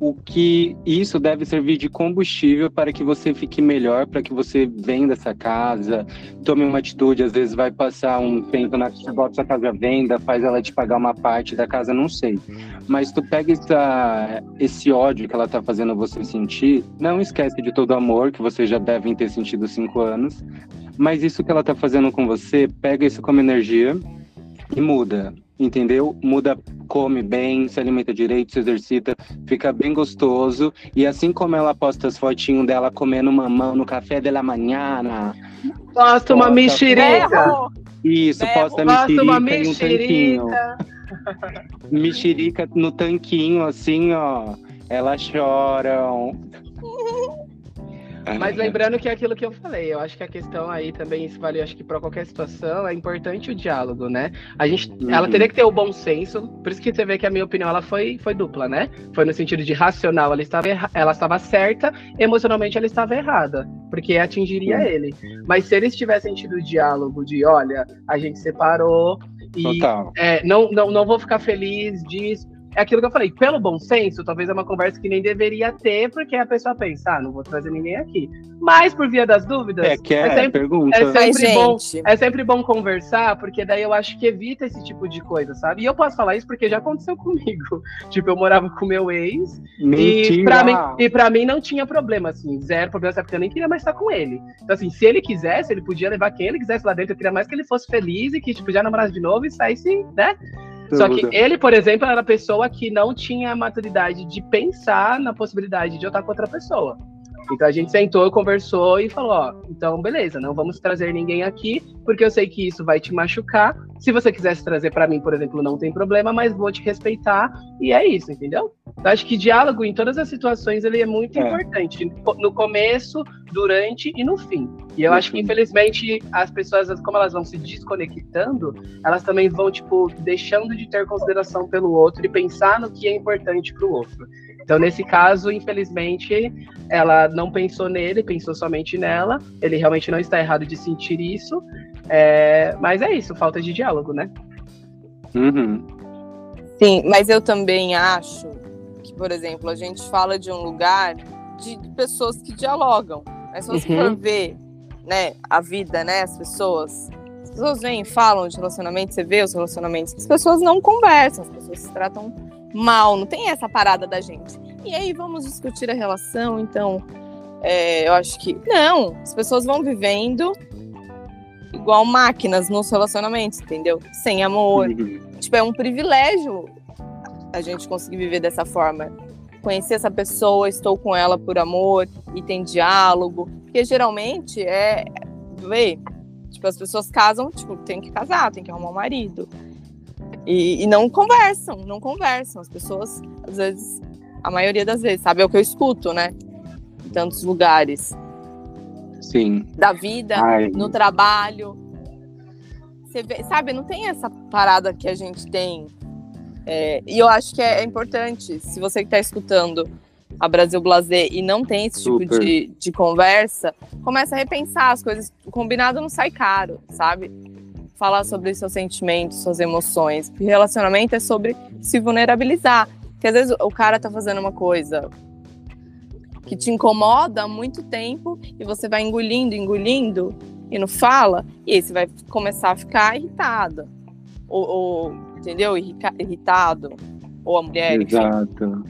Speaker 2: o que isso deve servir de combustível para que você fique melhor, para que você venda essa casa, tome uma atitude, às vezes vai passar um tempo na bota essa casa à venda, faz ela te pagar uma parte da casa, não sei. Mas tu pega essa, esse ódio que ela tá fazendo você sentir, não esquece de todo o amor que vocês já devem ter sentido cinco anos, mas isso que ela tá fazendo com você, pega isso como energia e muda entendeu? Muda, come bem, se alimenta direito, se exercita, fica bem gostoso. E assim como ela posta as fotinhos dela comendo mamão no café da manhã.
Speaker 3: Posta uma mexerica.
Speaker 2: Isso,
Speaker 4: Berro.
Speaker 2: posta
Speaker 3: Posta uma
Speaker 2: mexerica um tanquinho.
Speaker 3: mexerica.
Speaker 2: Mexerica no tanquinho, assim, ó. Elas choram.
Speaker 3: Mas lembrando que é aquilo que eu falei, eu acho que a questão aí também, isso vale, acho que para qualquer situação, é importante o diálogo, né? A gente,
Speaker 2: Uhum.
Speaker 3: ela teria que ter o bom senso, por isso que você vê que a minha opinião ela foi, foi dupla, né? Foi no sentido de racional, ela estava, erra- ela estava certa, emocionalmente ela estava errada, porque atingiria
Speaker 2: Sim.
Speaker 3: ele. Mas se eles tivessem tido o diálogo de, olha, a gente separou e
Speaker 2: Total.
Speaker 3: é, não, não, não vou ficar feliz disso. É aquilo que eu falei, pelo bom senso, talvez é uma conversa que nem deveria ter, porque a pessoa pensa, ah, não vou trazer ninguém aqui. Mas, por via das dúvidas,
Speaker 2: É que é,
Speaker 3: é sempre,
Speaker 2: pergunta.
Speaker 3: é
Speaker 4: Mas,
Speaker 3: sempre bom.
Speaker 4: gente,
Speaker 3: É sempre bom conversar, porque daí eu acho que evita esse tipo de coisa, sabe? E eu posso falar isso porque já aconteceu comigo. Tipo, eu morava com meu ex e pra, mim, e pra mim não tinha problema, assim, zero problema, sabe? Porque eu nem queria mais estar com ele. Então, assim, se ele quisesse, ele podia levar quem ele quisesse lá dentro. Eu queria mais que ele fosse feliz e que, tipo, já namorasse de novo e saísse, né? Só que ele, por exemplo, era a pessoa que não tinha a maturidade de pensar na possibilidade de eu estar com outra pessoa. Então a gente sentou, conversou e falou, ó, então beleza, não vamos trazer ninguém aqui, porque eu sei que isso vai te machucar. Se você quisesse trazer pra mim, por exemplo, não tem problema, mas vou te respeitar e é isso, entendeu? Então acho que diálogo em todas as situações ele é muito
Speaker 2: É.
Speaker 3: importante, no começo, durante e no fim. E eu
Speaker 2: No
Speaker 3: acho que
Speaker 2: fim.
Speaker 3: infelizmente as pessoas, como elas vão se desconectando, elas também vão, tipo, deixando de ter consideração pelo outro e pensar no que é importante pro outro. Então, nesse caso, infelizmente, ela não pensou nele, pensou somente nela. Ele realmente não está errado de sentir isso. É, mas é isso, falta de diálogo, né?
Speaker 2: Uhum.
Speaker 4: Sim, mas eu também acho que, por exemplo, a gente fala de um lugar de pessoas que dialogam. Mas se você
Speaker 3: Uhum.
Speaker 4: for ver, né, a vida, né, as pessoas, as pessoas vêm, falam de relacionamento, você vê os relacionamentos, as pessoas não conversam, as pessoas se tratam mal, não tem essa parada da gente. E aí vamos discutir a relação, então, é, eu acho que não, as pessoas vão vivendo igual máquinas nos relacionamentos, entendeu? Sem amor,
Speaker 2: Uhum.
Speaker 4: tipo, é um privilégio a gente conseguir viver dessa forma. Conhecer essa pessoa, estou com ela por amor e tem diálogo. Porque geralmente é. Vê, tipo, as pessoas casam, tipo, tem que casar, tem que arrumar um marido. E, e não conversam, não conversam. As pessoas, às vezes, a maioria das vezes, sabe? É o que eu escuto, né? Em tantos lugares.
Speaker 2: Sim.
Speaker 4: Da vida,
Speaker 2: Ai,
Speaker 4: no trabalho. Você vê, sabe, não tem essa parada que a gente tem. É, e eu acho que é, é importante, se você que está escutando a Brasil Blazer e não tem esse tipo
Speaker 2: Super.
Speaker 4: de, de conversa, começa a repensar as coisas. O combinado não sai caro, sabe? Falar sobre seus sentimentos, suas emoções. Porque relacionamento é sobre se vulnerabilizar. Porque às vezes o cara tá fazendo uma coisa que te incomoda há muito tempo e você vai engolindo, engolindo e não fala, e aí você vai começar a ficar irritada. Ou, ou, entendeu? Irrica- Irritado. Ou a mulher, enfim.
Speaker 2: Exato.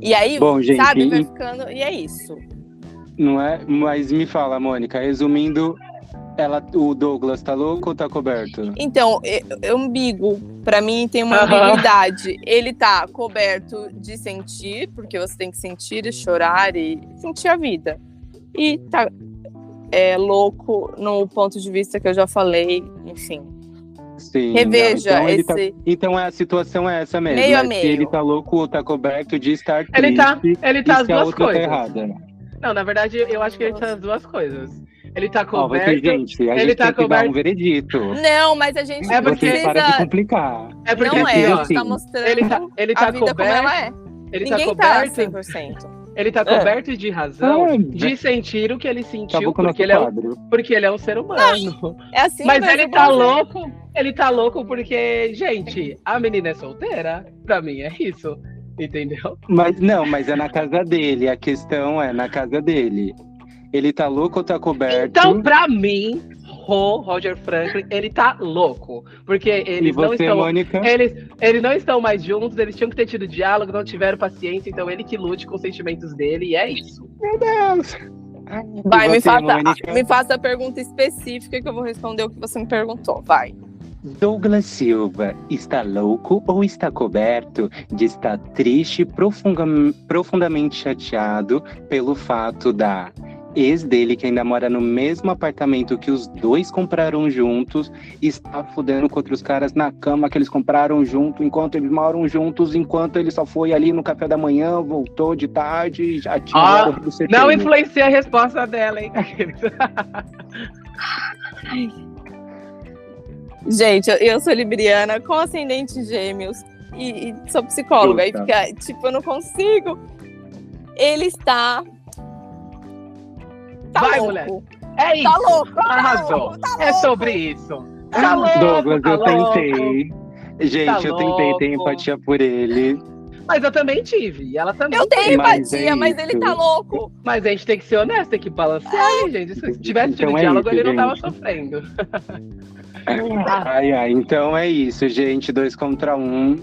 Speaker 4: E aí,
Speaker 2: Bom, gente,
Speaker 4: sabe, vai ficando. E é isso.
Speaker 2: Não é? Mas me fala, Mônica, resumindo, ela, o Douglas tá louco ou tá coberto?
Speaker 4: Então, e- e- umbigo, pra mim, tem uma ambiguidade. Ele tá coberto de sentir, porque você tem que sentir e chorar e sentir a vida. E tá é, louco no ponto de vista que eu já falei, enfim.
Speaker 2: Sim.
Speaker 4: Reveja
Speaker 2: então, ele tá-
Speaker 4: esse.
Speaker 2: então a situação é essa mesmo.
Speaker 4: Meio a
Speaker 2: né?
Speaker 4: meio.
Speaker 2: Se ele tá louco ou tá coberto de estar triste.
Speaker 3: Ele tá, ele tá
Speaker 2: e
Speaker 3: as
Speaker 2: se a
Speaker 3: duas
Speaker 2: outra
Speaker 3: coisas.
Speaker 2: tá errada.
Speaker 3: Não, na verdade, eu acho que ele tá as duas coisas. Ele tá
Speaker 2: Ó,
Speaker 3: coberto.
Speaker 2: gente, a
Speaker 3: ele
Speaker 2: gente
Speaker 3: tá
Speaker 2: tem que dar
Speaker 3: coberto-
Speaker 2: um veredito.
Speaker 4: Não, mas a gente
Speaker 3: É porque-
Speaker 2: Você para de
Speaker 4: precisa.
Speaker 2: complicar.
Speaker 3: é porque
Speaker 4: Não
Speaker 3: assim,
Speaker 4: é,
Speaker 3: ó,
Speaker 4: a gente tá mostrando
Speaker 3: ele tá, ele
Speaker 4: a
Speaker 3: tá
Speaker 4: vida como
Speaker 3: coberto.
Speaker 4: ela é.
Speaker 3: Ele tá
Speaker 4: Ninguém tá
Speaker 3: coberto.
Speaker 4: 100%.
Speaker 3: Ele tá
Speaker 4: É.
Speaker 3: coberto de razão
Speaker 2: É,
Speaker 3: de sentir o que ele sentiu, porque ele, é um, porque ele é um ser humano.
Speaker 4: É assim
Speaker 3: Mas ele tá louco. Ele tá louco porque, gente, a menina é solteira. Pra mim é isso. entendeu?
Speaker 2: Mas não, mas é na casa dele. A questão é na casa dele. Ele tá louco ou tá coberto?
Speaker 3: Então, pra mim, Ro, Roger Franklin, ele tá louco. Porque
Speaker 2: e
Speaker 3: eles não
Speaker 2: você,
Speaker 3: estão.
Speaker 2: Mônica?
Speaker 3: Eles, eles não estão mais juntos, eles tinham que ter tido diálogo, não tiveram paciência, então ele que lute com os sentimentos dele, e é isso.
Speaker 2: Meu Deus!
Speaker 4: Vai,
Speaker 2: E
Speaker 4: me faça,
Speaker 2: Mônica?
Speaker 4: me faça a pergunta específica que eu vou responder o que você me perguntou. Vai.
Speaker 2: Douglas Silva está louco ou está coberto de estar triste e profunda- profundamente chateado pelo fato da ex dele, que ainda mora no mesmo apartamento que os dois compraram juntos, está fudendo com outros caras na cama que eles compraram junto, enquanto eles moram juntos, enquanto ele só foi ali no café da manhã, voltou de tarde e já tinha
Speaker 3: Ah. Não influencia a resposta dela, hein?
Speaker 4: Gente, eu, sou libriana com ascendente gêmeos e, e sou psicóloga. E
Speaker 2: Puta.
Speaker 4: fica, tipo, eu não consigo. Ele está. Tá
Speaker 3: Vai,
Speaker 4: louco.
Speaker 3: mulher. É isso.
Speaker 4: Tá louco. tá
Speaker 3: Arrasou.
Speaker 4: louco, tá
Speaker 3: É
Speaker 4: louco.
Speaker 3: sobre isso. Tá louco,
Speaker 2: Douglas,
Speaker 3: tá
Speaker 2: eu
Speaker 3: louco.
Speaker 2: tentei. Gente,
Speaker 3: Tá
Speaker 2: eu tentei ter empatia por ele.
Speaker 3: Mas eu também tive. E ela também
Speaker 4: Eu tenho
Speaker 2: Mas é
Speaker 4: empatia, mas ele tá louco.
Speaker 3: Mas a gente tem que ser honesto, tem que balancear, hein, gente? Se tivesse tido
Speaker 2: Então é
Speaker 3: diálogo,
Speaker 2: isso,
Speaker 3: ele não tava
Speaker 2: gente.
Speaker 3: sofrendo.
Speaker 2: Ai, ai, então é isso, gente. Dois contra um.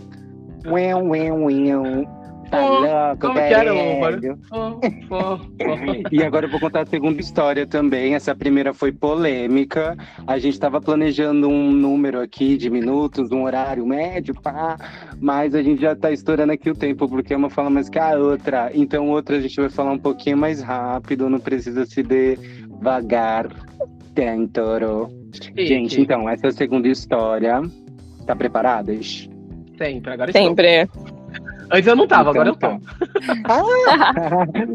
Speaker 2: Ué, ué, ué. Tá
Speaker 3: Oh,
Speaker 2: louco,
Speaker 3: como que era. Oh, oh, oh.
Speaker 2: E agora eu vou contar a segunda história também. Essa primeira foi polêmica. A gente estava planejando um número aqui de minutos, um horário médio, pá. Mas a gente já tá estourando aqui o tempo, porque uma fala mais que a outra. Então, outra a gente vai falar um pouquinho mais rápido, não precisa se devagar. Tentoro. Gente, então, essa é a segunda história. Tá preparadas?
Speaker 3: Sempre, agora estou. Antes eu não tava,
Speaker 2: Então
Speaker 3: agora eu
Speaker 2: tá.
Speaker 3: tô.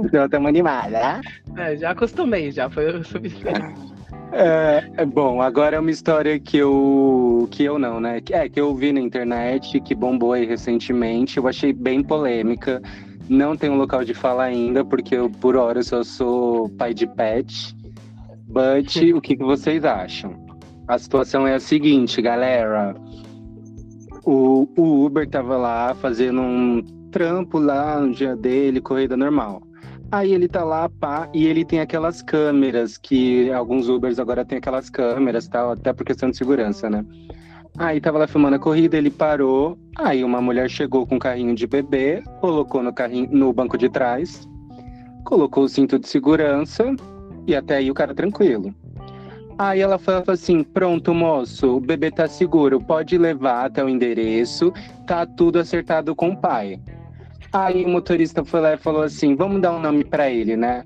Speaker 2: então, estamos animada.
Speaker 3: É, já acostumei, já foi o suficiente.
Speaker 2: É, é bom, agora é uma história que eu. que eu não, né? Que- É, que eu vi na internet, que bombou aí recentemente. Eu achei bem polêmica. Não um local de fala ainda, porque eu, por hora, só sou pai de pet. But, o que, que vocês acham? A situação é a seguinte, galera. O, o Uber tava lá fazendo um trampo lá no dia dele, corrida normal. Aí ele tá lá, pá, e ele tem aquelas câmeras que alguns Ubers agora tem aquelas câmeras, tal, até por questão de segurança, né? Aí tava lá filmando a corrida, ele parou. Aí uma mulher chegou com um carrinho de bebê, colocou no carrinho no banco de trás, colocou o cinto de segurança e até aí o cara tranquilo. Aí ela falou assim: "Pronto, moço, o bebê tá seguro, pode levar até o endereço, tá tudo acertado com o pai". Aí o motorista foi lá e falou assim: vamos dar um nome pra ele, né?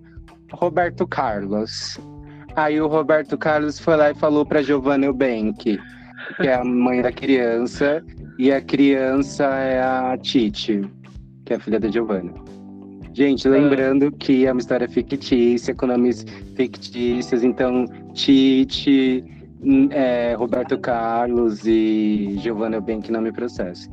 Speaker 2: Roberto Carlos. Aí o Roberto Carlos foi lá e falou pra Giovanna Eubank, que é a mãe da criança, e a criança é a Titi, que é a filha da Giovanna. Gente, lembrando que é uma história fictícia, com nomes fictícios, então Titi, hum, é, Roberto Carlos e Giovanna Eubank não me processem.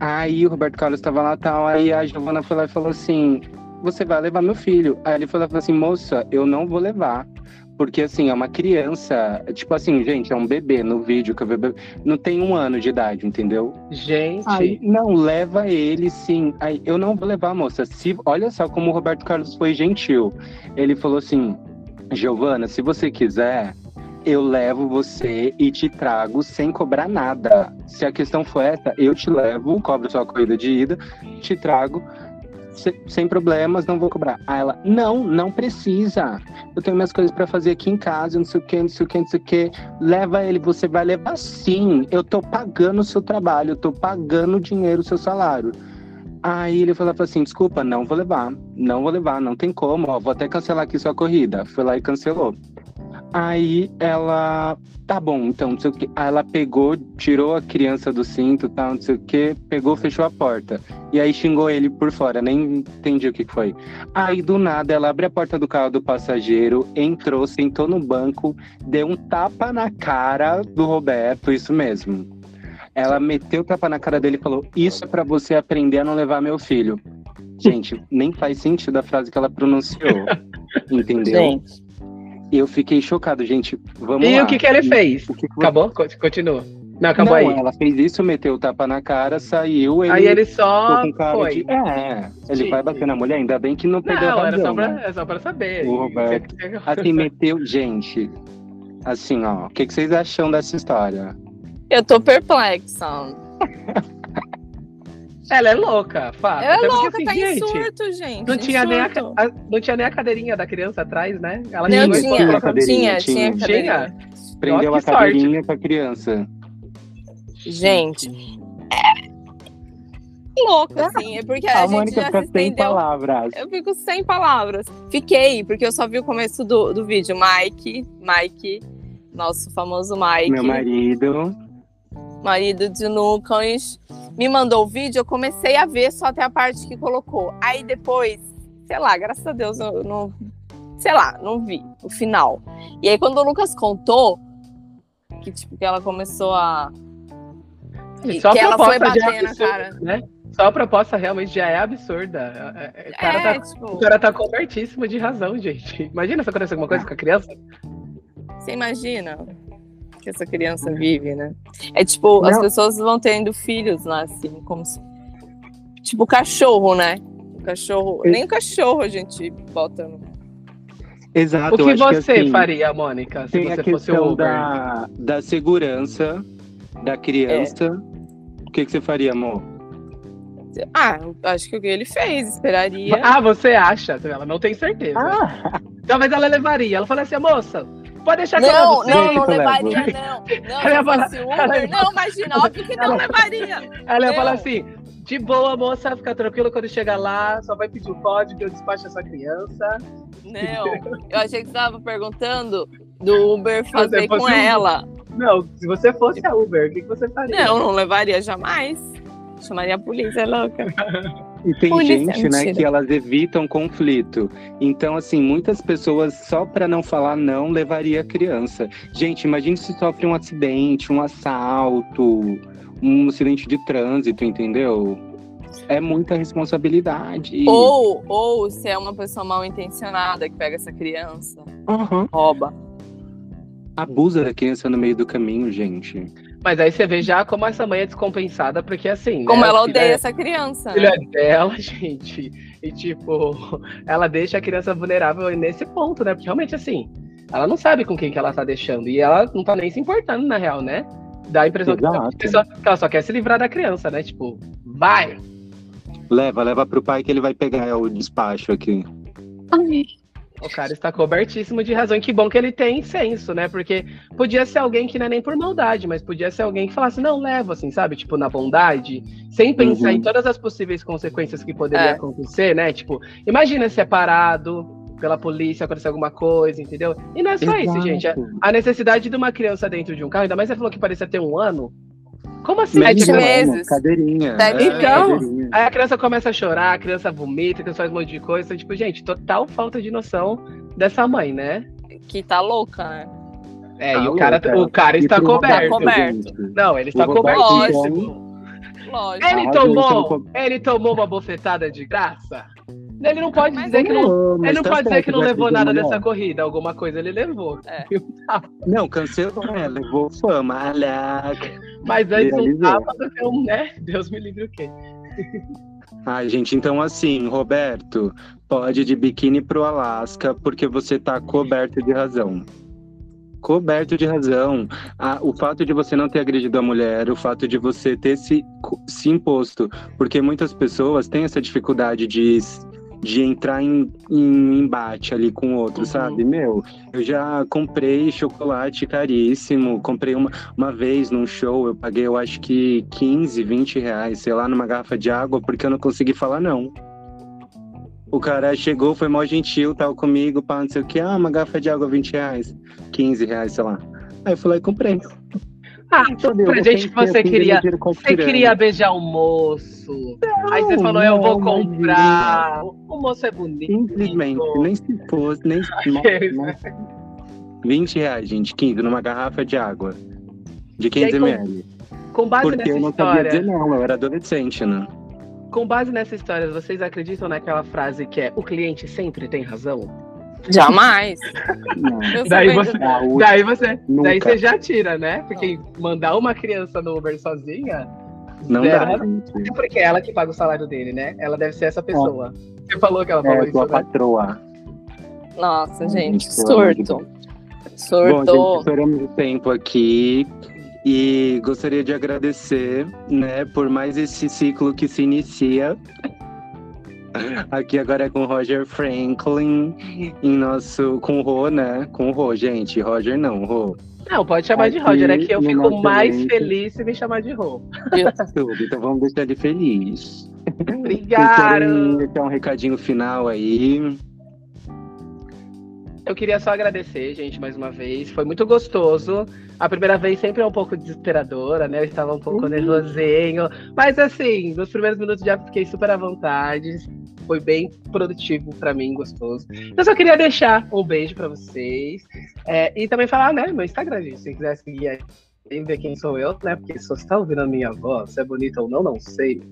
Speaker 2: Aí o Roberto Carlos estava lá tal, aí a Giovana foi lá e falou assim: Você vai levar meu filho? Aí ele foi lá e falou assim: Moça, eu não vou levar. Porque assim, é uma criança, tipo assim, gente, é um bebê no vídeo que o bebê não tem um ano de idade, entendeu?
Speaker 3: Gente,
Speaker 2: Aí, não, leva ele sim. Aí, eu não vou levar, moça. Se, olha só como o Roberto Carlos foi gentil. Ele falou assim: Giovana, se você quiser, eu levo você e te trago sem cobrar nada. Se a questão for essa, eu te levo, cobro sua corrida de ida, te trago sem problemas, não vou cobrar. Aí ela, não, não precisa. Eu tenho minhas coisas pra fazer aqui em casa, não sei o que, não sei o que, não sei o que. Leva ele, você vai levar sim. Eu tô pagando o seu trabalho, eu tô pagando o dinheiro, o seu salário. Aí ele falou assim: desculpa, não vou levar, não vou levar, não tem como, ó, vou até cancelar aqui sua corrida. Foi lá e cancelou. Aí ela, tá bom, então, não sei o que. Aí ela pegou, tirou a criança do cinto, tal, não sei o que, pegou, fechou a porta. E aí xingou ele por fora, nem entendi o que que foi. Aí do nada ela abre a porta do carro do passageiro, entrou, sentou no banco, deu um tapa na cara do Roberto, isso mesmo. Ela meteu o tapa na cara dele e falou: Isso é pra você aprender a não levar meu filho. Gente, nem faz sentido a frase que ela pronunciou. Entendeu?
Speaker 4: Gente.
Speaker 2: Eu fiquei chocado, gente. Vamos
Speaker 3: e
Speaker 2: lá.
Speaker 3: o que, que ele fez?
Speaker 2: O que que você-
Speaker 3: Acabou? Co- Continua. Não, acabou
Speaker 2: não,
Speaker 3: aí.
Speaker 2: ela fez isso, meteu o tapa na cara, saiu, ele
Speaker 3: Aí ele só
Speaker 2: com cara
Speaker 3: foi.
Speaker 2: de... É, ele
Speaker 3: Sim.
Speaker 2: vai bater na mulher, ainda bem que não perdeu
Speaker 3: Não,
Speaker 2: a
Speaker 3: era
Speaker 2: razão,
Speaker 3: só, pra,
Speaker 2: né?
Speaker 3: é só pra saber.
Speaker 2: O Roberto. Assim, meteu... Gente, assim, ó, o que, que vocês acham dessa história?
Speaker 4: Eu tô perplexa.
Speaker 3: Ela é louca, fato.
Speaker 4: Ela é
Speaker 3: porque,
Speaker 4: louca,
Speaker 3: assim,
Speaker 4: tá em
Speaker 3: gente,
Speaker 4: surto, gente.
Speaker 3: Não
Speaker 4: em
Speaker 3: tinha, nem a, a- não tinha nem a cadeirinha da criança atrás, né? Ela
Speaker 4: Não, tinha,
Speaker 2: cadeirinha,
Speaker 4: tinha,
Speaker 2: tinha.
Speaker 4: tinha, cadeirinha.
Speaker 2: Prendeu a
Speaker 3: que sorte.
Speaker 2: cadeirinha pra criança.
Speaker 4: Gente, é louca, assim, é porque a,
Speaker 2: A,
Speaker 4: gente
Speaker 2: Mônica
Speaker 4: já
Speaker 2: fica
Speaker 4: se
Speaker 2: sem
Speaker 4: estendeu.
Speaker 2: palavras.
Speaker 4: Eu fico sem palavras. Fiquei, porque eu só vi o começo do, do vídeo. Mike, Mike, nosso famoso Mike,
Speaker 2: Meu marido.
Speaker 4: Marido de Lucas, me mandou o vídeo, eu comecei a ver só até a parte que colocou. Aí depois, sei lá, graças a Deus eu não. Sei lá, não vi o final. E aí quando o Lucas contou que, tipo, que ela começou a.
Speaker 3: Só a
Speaker 4: que ela foi
Speaker 3: é
Speaker 4: bater na cara.
Speaker 3: Né? Só a proposta realmente já é absurda. É, é, O cara,
Speaker 4: É,
Speaker 3: tá,
Speaker 4: tipo,
Speaker 3: o cara tá cobertíssimo de razão, gente. Imagina se acontecer alguma coisa com a criança.
Speaker 4: Você imagina que essa criança vive, né? É tipo, as
Speaker 2: Não.
Speaker 4: pessoas vão tendo filhos lá, assim, como se... Tipo cachorro, né? O cachorro.
Speaker 2: Eu-
Speaker 4: Nem o cachorro a gente bota no.
Speaker 2: Exato.
Speaker 3: O que você
Speaker 2: assim,
Speaker 3: faria, Mônica, se
Speaker 2: Tem a
Speaker 3: você fosse o Uber?
Speaker 2: da, da segurança da criança. O que, que você faria, amor?
Speaker 4: Ah, acho que o que ele fez, esperaria.
Speaker 3: Ah, você acha? Ela não tem certeza.
Speaker 2: Ah,
Speaker 3: Talvez ela levaria. Ela fala assim, moça, pode deixar que eu
Speaker 4: não, não, não
Speaker 2: que
Speaker 4: levaria, não. Não,
Speaker 3: Ela ia falar- ela ia-
Speaker 4: não, imagina, óbvio que não levaria.
Speaker 3: Ela ia falar assim, de boa, moça, fica tranquila quando chegar lá, só vai pedir o código, eu despacho essa criança.
Speaker 4: Não, eu achei que você estava perguntando do Uber fazer com ela.
Speaker 3: Não, se você fosse a Uber, o que que você faria?
Speaker 4: Não, não levaria jamais. Chamaria a polícia, é louca.
Speaker 2: e tem gente, né, que elas evitam conflito. Então, assim, muitas pessoas, só pra não falar não, levaria a criança. Gente, imagine se sofre um acidente, um assalto, um acidente de trânsito, entendeu? É muita responsabilidade.
Speaker 4: Ou, ou se é uma pessoa mal intencionada que pega essa criança,
Speaker 2: Aham.
Speaker 4: rouba.
Speaker 2: Abusa da criança no meio do caminho, gente.
Speaker 3: Mas aí você vê já como essa mãe é descompensada, porque assim.
Speaker 4: Como
Speaker 3: né,
Speaker 4: ela odeia
Speaker 3: é-
Speaker 4: essa criança.
Speaker 3: o filho
Speaker 4: Né?
Speaker 3: é dela, gente. E tipo, ela deixa a criança vulnerável nesse ponto, né? Porque realmente assim, ela não sabe com quem que ela tá deixando. E ela não tá nem se importando, na real, né? Dá a impressão que, que só- que ela só quer se livrar da criança, né? Tipo, vai!
Speaker 2: Leva, leva pro pai que ele vai pegar o despacho aqui.
Speaker 3: O cara está cobertíssimo de razão. E que bom que ele tem senso, né? Porque podia ser alguém que não é nem por maldade, mas podia ser alguém que falasse, não, leva, assim, sabe? Tipo, na bondade, sem pensar
Speaker 2: Uhum.
Speaker 3: em todas as possíveis consequências que poderiam
Speaker 4: É.
Speaker 3: acontecer, né? Tipo, imagina ser parado pela polícia, acontecer alguma coisa, entendeu? E não é só isso,
Speaker 2: Exato.
Speaker 3: gente. A, a necessidade de uma criança dentro de um carro, ainda mais você falou que parecia ter um ano. Como assim?
Speaker 4: Sete
Speaker 3: Tipo,
Speaker 4: meses.
Speaker 2: Cadeirinha.
Speaker 4: Sete
Speaker 2: é,
Speaker 3: meses.
Speaker 2: cadeirinha.
Speaker 3: Aí a criança começa a chorar, a criança vomita, a criança faz um monte de coisa. Então, tipo, gente, total falta de noção dessa mãe, né?
Speaker 4: Que tá louca, né?
Speaker 3: É,
Speaker 2: Tá
Speaker 3: e o cara, o cara está coberto.
Speaker 4: Tá coberto.
Speaker 3: Não, ele está
Speaker 2: O Roberto
Speaker 3: cobertíssimo.
Speaker 4: Lógico.
Speaker 3: Ele tomou, ele tomou uma bofetada de graça? Ele não pode
Speaker 4: Mas
Speaker 3: dizer que não.
Speaker 2: Mas
Speaker 3: Ele não
Speaker 2: tá
Speaker 3: pode dizer que não
Speaker 2: vai
Speaker 3: levou nada dessa corrida. Alguma coisa ele levou.
Speaker 4: É.
Speaker 2: Não, cancelou, né? Levou fama. Alaca.
Speaker 3: Mas antes não tava, então, né? Deus me livre o quê?
Speaker 2: Ai, gente, então assim, Roberto, pode de biquíni pro Alasca, porque você tá coberto de razão. Coberto de razão. Ah, o fato de você não ter agredido a mulher, o fato de você ter se, se imposto, porque muitas pessoas têm essa dificuldade de, de entrar em, em embate ali com o outro,
Speaker 3: Uhum.
Speaker 2: sabe? Meu, eu já comprei chocolate caríssimo, comprei uma, uma vez num show, eu paguei eu acho que 15, 20 reais, sei lá, numa garrafa de água, porque eu não consegui falar não. O cara chegou, foi mó gentil, tal comigo, pá, não sei o que, ah, uma garrafa de água, 20 reais, 15 reais, sei lá. Aí eu fui lá e comprei.
Speaker 3: Ah,
Speaker 2: Sabe, eu
Speaker 3: pra gente que você queria. Você queria beijar o moço. Aí você falou, eu vou
Speaker 2: não,
Speaker 3: comprar. O moço é bonito.
Speaker 2: Simplesmente, nem se fosse, nem se. Nossa, 20 reais, gente, 15 numa garrafa de água. De 15
Speaker 3: aí, com-
Speaker 2: ml.
Speaker 3: Com base
Speaker 2: Porque
Speaker 3: nessa
Speaker 2: eu não sabia dizer não, eu era adolescente, né?
Speaker 3: Com base nessa história, vocês acreditam naquela frase que é o cliente sempre tem razão?
Speaker 4: Jamais.
Speaker 3: Daí você,
Speaker 2: A
Speaker 3: daí você,
Speaker 2: nunca.
Speaker 3: daí você já tira, né? Porque mandar uma criança no Uber sozinha.
Speaker 2: Não dá, gente.
Speaker 3: É porque é ela que paga o salário dele, né? Ela deve ser essa pessoa. Você falou que ela falou
Speaker 2: É,
Speaker 3: isso,
Speaker 2: tua
Speaker 3: né?
Speaker 2: patroa.
Speaker 4: Nossa, gente,
Speaker 2: de
Speaker 4: surto.
Speaker 2: Bom,
Speaker 4: Surto.
Speaker 2: gente, estouramos o tempo aqui e gostaria de agradecer, né, por mais esse ciclo que se inicia. Aqui agora é com Roger Franklin, em nosso, com o Rô, né? Com o Rô, gente. Roger não, Rô.
Speaker 3: Não, pode chamar de
Speaker 2: Aqui
Speaker 3: Roger, é que eu fico mais feliz se me chamar de Rô.
Speaker 2: Tudo, então vamos deixar ele feliz.
Speaker 3: Obrigado!
Speaker 2: deixar um recadinho final aí?
Speaker 3: Eu queria só agradecer, gente, mais uma vez. Foi muito gostoso. A primeira vez sempre é um pouco desesperadora, né? Eu estava um pouco nervosinho. Mas assim, nos primeiros minutos já fiquei super à vontade. Foi bem produtivo pra mim, gostoso. Eu só queria deixar um beijo pra vocês. É, e também falar, né, meu Instagram, gente. Se quiser seguir aí, ver quem sou eu, né? Porque se você tá ouvindo a minha voz, se é bonita ou não, não sei.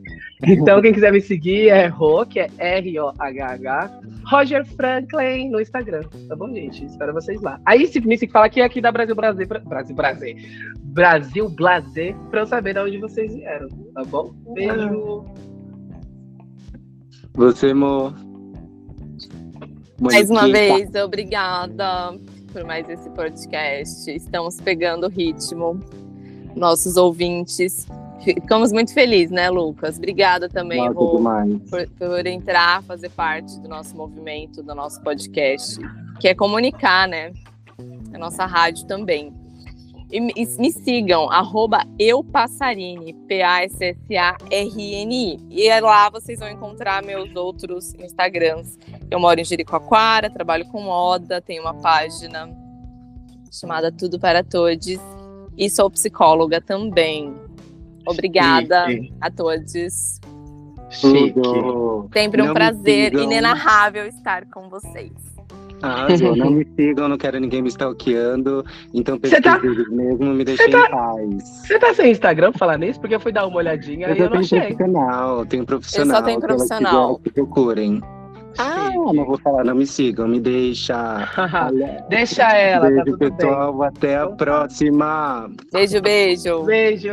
Speaker 3: Então, quem quiser me seguir é Ro, que é R-O-H-H. Roger Franklin no Instagram, tá bom, gente? Espero vocês lá. Aí, se me fala que é aqui da Brasil Brasil, Brasil Brasil, Brasil Blazer, pra eu saber de onde vocês vieram, tá bom? Beijo.
Speaker 2: Você, Mo.
Speaker 4: Mais uma vez, obrigada por mais esse podcast. Estamos pegando o ritmo. Nossos ouvintes. Ficamos muito felizes, né, Lucas? Obrigada também, Rô, por, por entrar, fazer parte do nosso movimento, do nosso podcast, que é comunicar, né? A nossa rádio também. E me, e me sigam, arroba eupassarini, P-A-S-S-A-R-N-I. E é lá vocês vão encontrar meus outros Instagrams. Eu moro em Jericoacoara, trabalho com moda, tenho uma página chamada Tudo para Todos. E sou psicóloga também. Obrigada
Speaker 3: Chique.
Speaker 4: a todos.
Speaker 3: Chique.
Speaker 4: Sempre um
Speaker 2: Não
Speaker 4: prazer inenarrável estar com vocês.
Speaker 2: Arrasou. Não me sigam, não quero ninguém me stalkeando. Então,
Speaker 3: Você tá-
Speaker 2: pesquisem mesmo, me deixem
Speaker 3: tá-
Speaker 2: em paz.
Speaker 3: Você tá sem Instagram falar nisso? Porque eu fui dar uma olhadinha
Speaker 2: Eu
Speaker 3: e eu
Speaker 2: só
Speaker 3: não
Speaker 2: tenho
Speaker 3: achei.
Speaker 2: profissional, tenho profissional.
Speaker 4: tenho
Speaker 2: aquelas que
Speaker 4: profissional.
Speaker 2: que procurem. Ah, não vou falar, não me sigam, me deixa.
Speaker 3: Deixa ela, tá
Speaker 2: Beijo,
Speaker 3: tudo bem.
Speaker 2: pessoal. Até a
Speaker 3: tá.
Speaker 2: próxima.
Speaker 4: Beijo, beijo.
Speaker 3: Beijo.